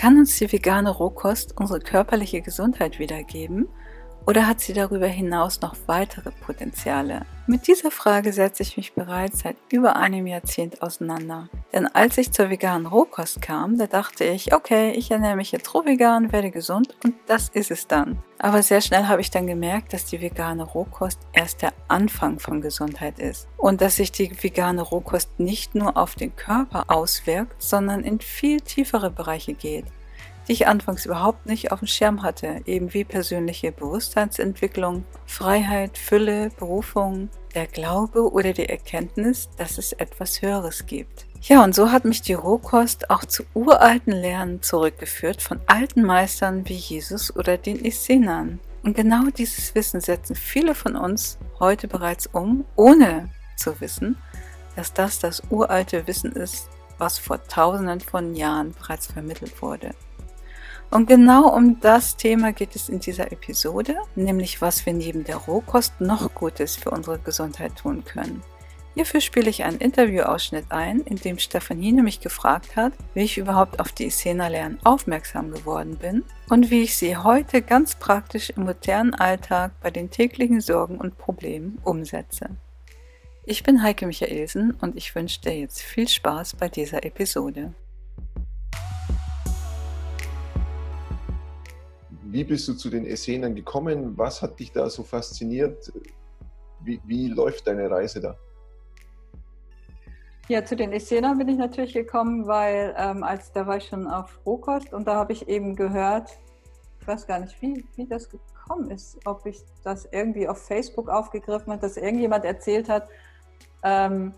Kann uns die vegane Rohkost unsere körperliche Gesundheit wiedergeben oder hat sie darüber hinaus noch weitere Potenziale? Mit dieser Frage setze ich mich bereits seit über einem Jahrzehnt auseinander. Denn als ich zur veganen Rohkost kam, da dachte ich, okay, ich ernähre mich jetzt roh vegan, werde gesund und das ist es dann. Aber sehr schnell habe ich dann gemerkt, dass die vegane Rohkost erst der Anfang von Gesundheit ist. Und dass sich die vegane Rohkost nicht nur auf den Körper auswirkt, sondern in viel tiefere Bereiche geht die ich anfangs überhaupt nicht auf dem Schirm hatte, eben wie persönliche Bewusstseinsentwicklung, Freiheit, Fülle, Berufung, der Glaube oder die Erkenntnis, dass es etwas Höheres gibt. Ja, und so hat mich die Rohkost auch zu uralten Lernen zurückgeführt von alten Meistern wie Jesus oder den Essenern. Und genau dieses Wissen setzen viele von uns heute bereits um, ohne zu wissen, dass das das uralte Wissen ist, was vor tausenden von Jahren bereits vermittelt wurde. Und genau um das Thema geht es in dieser Episode, nämlich was wir neben der Rohkost noch Gutes für unsere Gesundheit tun können. Hierfür spiele ich einen Interviewausschnitt ein, in dem Stefanine mich gefragt hat, wie ich überhaupt auf die Essener-Lernen aufmerksam geworden bin und wie ich sie heute ganz praktisch im modernen Alltag bei den täglichen Sorgen und Problemen umsetze. Ich bin Heike Michaelsen und ich wünsche dir jetzt viel Spaß bei dieser Episode. Wie bist du zu den Essenern gekommen? Was hat dich da so fasziniert? Wie, wie läuft deine Reise da? Ja, zu den Essenern bin ich natürlich gekommen, weil ähm, als da war ich schon auf Rohkost und da habe ich eben gehört, ich weiß gar nicht, wie, wie das gekommen ist, ob ich das irgendwie auf Facebook aufgegriffen habe, dass irgendjemand erzählt hat, ähm,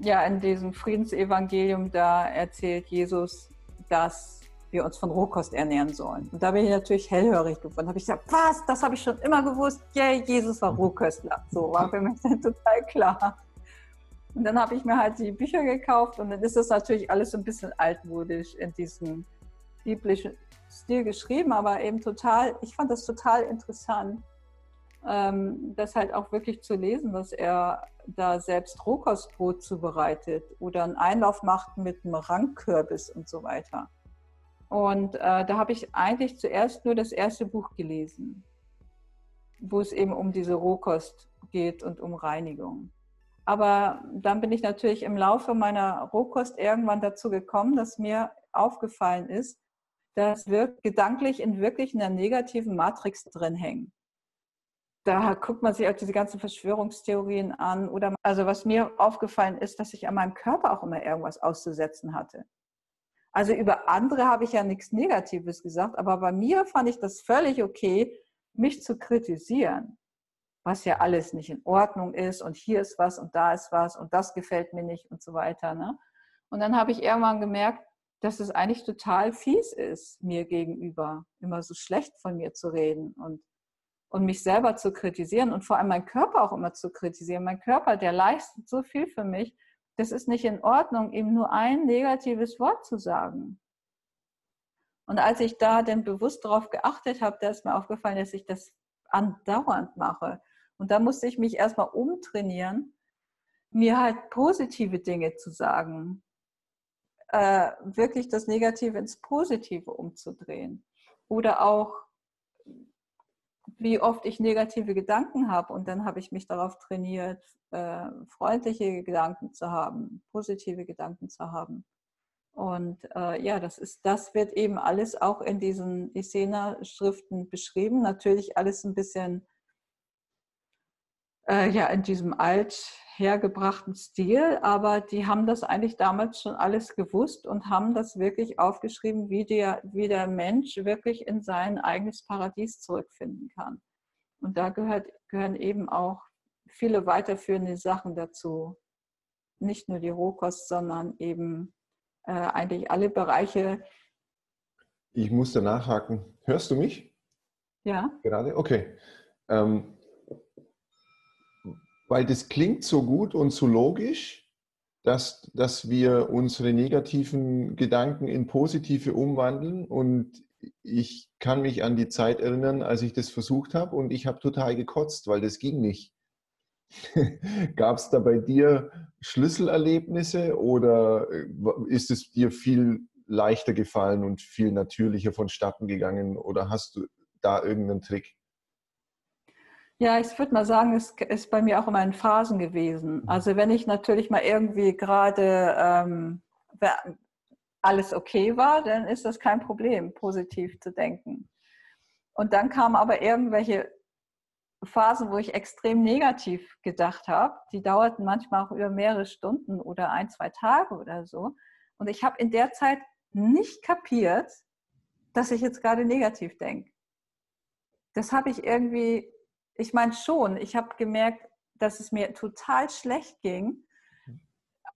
ja, in diesem Friedensevangelium, da erzählt Jesus, dass wir uns von Rohkost ernähren sollen. Und da bin ich natürlich hellhörig geworden. Da habe ich gesagt, was, das habe ich schon immer gewusst. Yay, Jesus war Rohköstler. So war für mich dann total klar. Und dann habe ich mir halt die Bücher gekauft und dann ist das natürlich alles so ein bisschen altmodisch in diesem biblischen Stil geschrieben, aber eben total, ich fand das total interessant, ähm, das halt auch wirklich zu lesen, dass er da selbst Rohkostbrot zubereitet oder einen Einlauf macht mit einem Rangkürbis und so weiter. Und äh, da habe ich eigentlich zuerst nur das erste Buch gelesen, wo es eben um diese Rohkost geht und um Reinigung. Aber dann bin ich natürlich im Laufe meiner Rohkost irgendwann dazu gekommen, dass mir aufgefallen ist, dass wir gedanklich in wirklich einer negativen Matrix drin hängen. Da guckt man sich auch diese ganzen Verschwörungstheorien an. Oder also was mir aufgefallen ist, dass ich an meinem Körper auch immer irgendwas auszusetzen hatte. Also über andere habe ich ja nichts Negatives gesagt, aber bei mir fand ich das völlig okay, mich zu kritisieren, was ja alles nicht in Ordnung ist und hier ist was und da ist was und das gefällt mir nicht und so weiter. Ne? Und dann habe ich irgendwann gemerkt, dass es eigentlich total fies ist, mir gegenüber immer so schlecht von mir zu reden und, und mich selber zu kritisieren und vor allem meinen Körper auch immer zu kritisieren. Mein Körper, der leistet so viel für mich das ist nicht in Ordnung, ihm nur ein negatives Wort zu sagen. Und als ich da dann bewusst darauf geachtet habe, da ist mir aufgefallen, dass ich das andauernd mache. Und da musste ich mich erstmal umtrainieren, mir halt positive Dinge zu sagen, äh, wirklich das Negative ins Positive umzudrehen. Oder auch wie oft ich negative Gedanken habe und dann habe ich mich darauf trainiert, äh, freundliche Gedanken zu haben, positive Gedanken zu haben. Und äh, ja, das ist, das wird eben alles auch in diesen Isena-Schriften beschrieben. Natürlich alles ein bisschen äh, ja in diesem alt hergebrachten Stil, aber die haben das eigentlich damals schon alles gewusst und haben das wirklich aufgeschrieben, wie der, wie der Mensch wirklich in sein eigenes Paradies zurückfinden kann. Und da gehört, gehören eben auch viele weiterführende Sachen dazu. Nicht nur die Rohkost, sondern eben äh, eigentlich alle Bereiche. Ich muss da nachhaken. Hörst du mich? Ja. Gerade? Okay. Ähm, weil das klingt so gut und so logisch, dass, dass wir unsere negativen Gedanken in positive umwandeln. Und ich kann mich an die Zeit erinnern, als ich das versucht habe und ich habe total gekotzt, weil das ging nicht. Gab es da bei dir Schlüsselerlebnisse oder äh, ist es dir viel leichter gefallen und viel natürlicher vonstatten gegangen? Oder hast du da irgendeinen Trick? Ja, ich würde mal sagen, es ist bei mir auch immer in Phasen gewesen. Mhm. Also wenn ich natürlich mal irgendwie gerade ähm, alles okay war, dann ist das kein Problem, positiv zu denken. Und dann kamen aber irgendwelche Phasen, wo ich extrem negativ gedacht habe. Die dauerten manchmal auch über mehrere Stunden oder ein, zwei Tage oder so. Und ich habe in der Zeit nicht kapiert, dass ich jetzt gerade negativ denke. Das habe ich irgendwie ich meine schon, ich habe gemerkt, dass es mir total schlecht ging,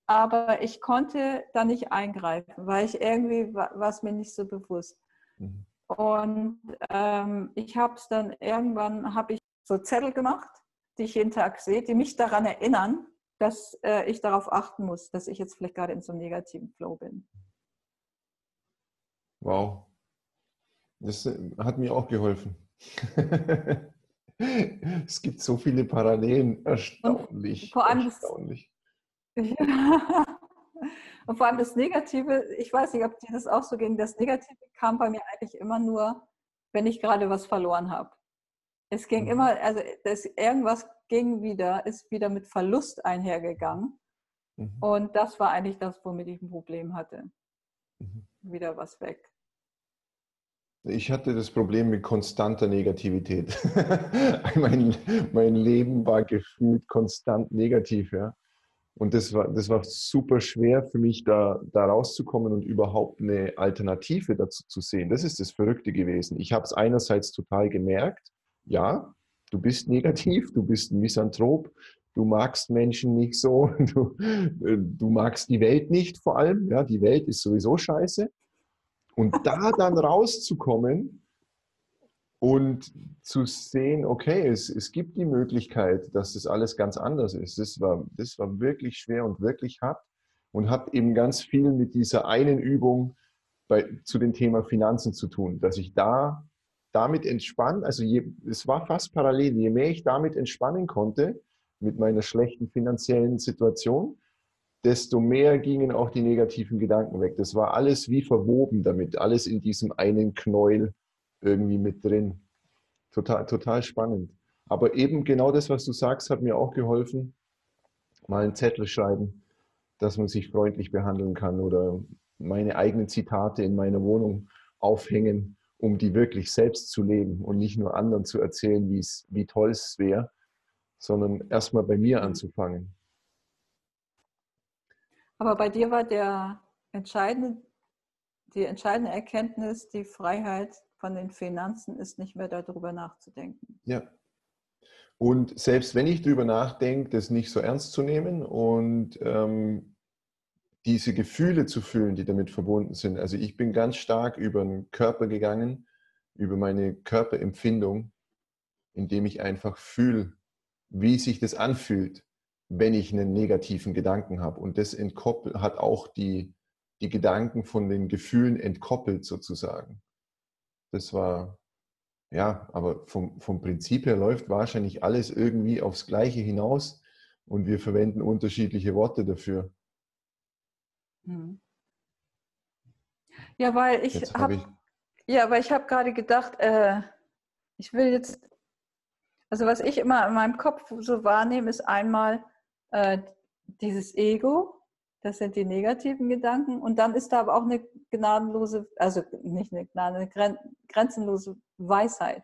aber ich konnte da nicht eingreifen, weil ich irgendwie war es mir nicht so bewusst. Mhm. Und ähm, ich habe es dann irgendwann, habe ich so Zettel gemacht, die ich jeden Tag sehe, die mich daran erinnern, dass äh, ich darauf achten muss, dass ich jetzt vielleicht gerade in so einem negativen Flow bin. Wow. Das äh, hat mir auch geholfen. Es gibt so viele Parallelen. Erstaunlich. Und vor allem erstaunlich. Das, Und vor allem das Negative, ich weiß nicht, ob dir das auch so ging, das Negative kam bei mir eigentlich immer nur, wenn ich gerade was verloren habe. Es ging mhm. immer, also das, irgendwas ging wieder, ist wieder mit Verlust einhergegangen. Mhm. Und das war eigentlich das, womit ich ein Problem hatte. Mhm. Wieder was weg. Ich hatte das Problem mit konstanter Negativität. mein, mein Leben war gefühlt konstant negativ, ja. Und das war, das war super schwer für mich, da, da rauszukommen und überhaupt eine Alternative dazu zu sehen. Das ist das Verrückte gewesen. Ich habe es einerseits total gemerkt, ja, du bist negativ, du bist ein Misanthrop, du magst Menschen nicht so, du, du magst die Welt nicht vor allem, ja, die Welt ist sowieso scheiße. Und da dann rauszukommen und zu sehen, okay, es, es gibt die Möglichkeit, dass das alles ganz anders ist. Das war, das war wirklich schwer und wirklich hart und hat eben ganz viel mit dieser einen Übung bei, zu dem Thema Finanzen zu tun, dass ich da damit entspannt, also je, es war fast parallel, je mehr ich damit entspannen konnte mit meiner schlechten finanziellen Situation, desto mehr gingen auch die negativen Gedanken weg. Das war alles wie verwoben damit, alles in diesem einen Knäuel irgendwie mit drin. Total, total spannend. Aber eben genau das, was du sagst, hat mir auch geholfen. Mal einen Zettel schreiben, dass man sich freundlich behandeln kann oder meine eigenen Zitate in meiner Wohnung aufhängen, um die wirklich selbst zu leben und nicht nur anderen zu erzählen, wie toll es wäre, sondern erstmal bei mir anzufangen. Aber bei dir war der entscheidende, die entscheidende Erkenntnis, die Freiheit von den Finanzen ist nicht mehr darüber nachzudenken. Ja. Und selbst wenn ich darüber nachdenke, das nicht so ernst zu nehmen und ähm, diese Gefühle zu fühlen, die damit verbunden sind. Also ich bin ganz stark über den Körper gegangen, über meine Körperempfindung, indem ich einfach fühle, wie sich das anfühlt, wenn ich einen negativen Gedanken habe. Und das entkoppelt, hat auch die, die Gedanken von den Gefühlen entkoppelt sozusagen. Das war, ja, aber vom, vom Prinzip her läuft wahrscheinlich alles irgendwie aufs Gleiche hinaus und wir verwenden unterschiedliche Worte dafür. Hm. Ja, weil ich habe hab ja, weil ich habe gerade gedacht, äh, ich will jetzt, also was ich immer in meinem Kopf so wahrnehme, ist einmal, äh, dieses Ego, das sind die negativen Gedanken. Und dann ist da aber auch eine gnadenlose, also nicht eine, eine grenzenlose Weisheit.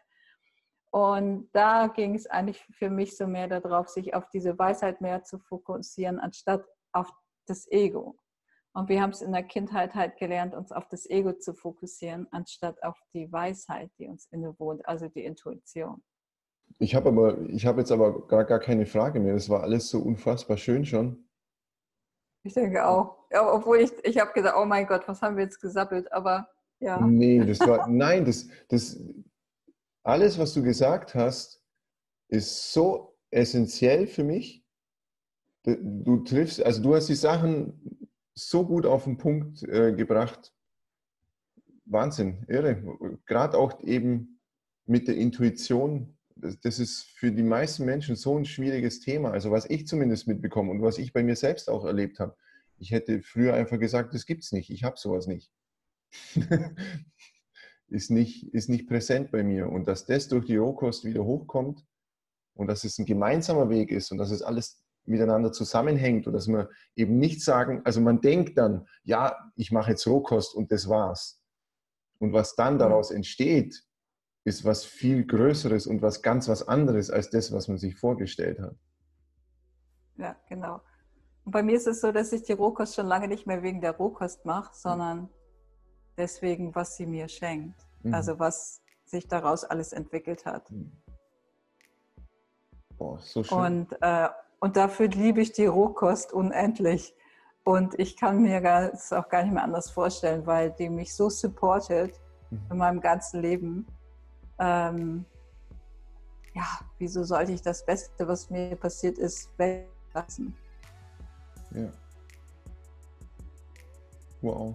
Und da ging es eigentlich für mich so mehr darauf, sich auf diese Weisheit mehr zu fokussieren, anstatt auf das Ego. Und wir haben es in der Kindheit halt gelernt, uns auf das Ego zu fokussieren, anstatt auf die Weisheit, die uns innewohnt, also die Intuition. Ich habe aber, ich habe jetzt aber gar, gar keine Frage mehr. Das war alles so unfassbar schön schon. Ich denke auch. Obwohl ich, ich habe gesagt, oh mein Gott, was haben wir jetzt gesappelt? Aber ja. Nee, das war, nein, das, das, alles, was du gesagt hast, ist so essentiell für mich. Du triffst, also du hast die Sachen so gut auf den Punkt äh, gebracht. Wahnsinn, irre. Gerade auch eben mit der Intuition, das ist für die meisten Menschen so ein schwieriges Thema. Also was ich zumindest mitbekomme und was ich bei mir selbst auch erlebt habe. Ich hätte früher einfach gesagt, das gibt es nicht, ich habe sowas nicht. ist, nicht, ist nicht präsent bei mir. Und dass das durch die Rohkost wieder hochkommt und dass es ein gemeinsamer Weg ist und dass es alles miteinander zusammenhängt und dass man eben nicht sagen, also man denkt dann, ja, ich mache jetzt Rohkost und das war's. Und was dann mhm. daraus entsteht, ist was viel Größeres und was ganz was anderes als das, was man sich vorgestellt hat. Ja, genau. Und bei mir ist es so, dass ich die Rohkost schon lange nicht mehr wegen der Rohkost mache, sondern deswegen, was sie mir schenkt. Mhm. Also was sich daraus alles entwickelt hat. Mhm. Boah, so schön. Und, äh, und dafür liebe ich die Rohkost unendlich. Und ich kann mir das auch gar nicht mehr anders vorstellen, weil die mich so supportet mhm. in meinem ganzen Leben. Ähm, ja, wieso sollte ich das Beste, was mir passiert ist, weglassen? Ja. Wow.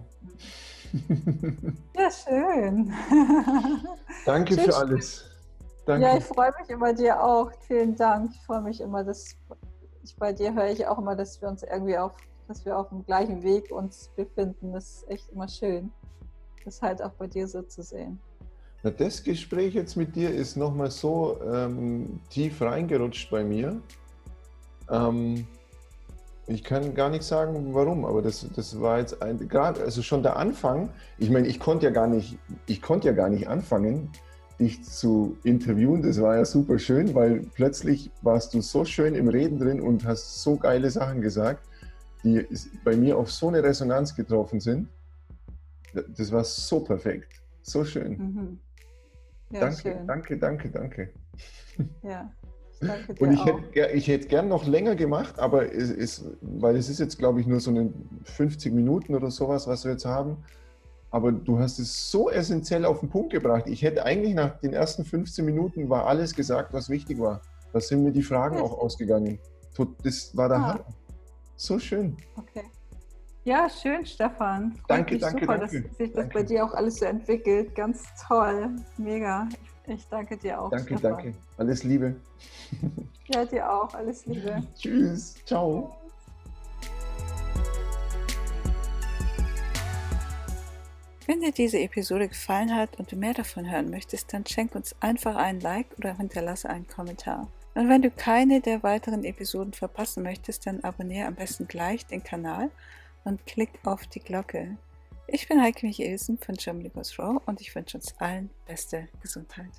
Ja, schön. Danke für alles. Danke. Ja, ich freue mich über dir auch. Vielen Dank. Ich freue mich immer, dass ich bei dir höre ich auch immer, dass wir uns irgendwie auf, dass wir auf dem gleichen Weg uns befinden. Das ist echt immer schön, das halt auch bei dir so zu sehen. Na, das Gespräch jetzt mit dir ist nochmal so ähm, tief reingerutscht bei mir. Ähm, ich kann gar nicht sagen, warum, aber das, das war jetzt ein, gerade, also schon der Anfang. Ich meine, ich konnte ja gar nicht, ich konnte ja gar nicht anfangen, dich zu interviewen. Das war ja super schön, weil plötzlich warst du so schön im Reden drin und hast so geile Sachen gesagt, die bei mir auf so eine Resonanz getroffen sind. Das war so perfekt, so schön. Mhm. Ja, danke, schön. danke, danke, danke. Ja. Danke dir und ich auch. hätte, ich hätte gern noch länger gemacht, aber es ist, weil es ist jetzt, glaube ich, nur so eine 50 Minuten oder sowas, was wir jetzt haben. Aber du hast es so essentiell auf den Punkt gebracht. Ich hätte eigentlich nach den ersten 15 Minuten war alles gesagt, was wichtig war. Da sind mir die Fragen auch ausgegangen. Das war der ah. Hammer. So schön. Okay. Ja, schön, Stefan. Freut danke, danke, super, danke. dass sich das danke. bei dir auch alles so entwickelt. Ganz toll. Mega. Ich, ich danke dir auch. Danke, Stefan. danke. Alles Liebe. Ja, dir auch. Alles Liebe. Tschüss. Ciao. Wenn dir diese Episode gefallen hat und du mehr davon hören möchtest, dann schenk uns einfach einen Like oder hinterlasse einen Kommentar. Und wenn du keine der weiteren Episoden verpassen möchtest, dann abonniere am besten gleich den Kanal und klick auf die Glocke. Ich bin Heike Michelsen von Germany Goes Raw und ich wünsche uns allen beste Gesundheit.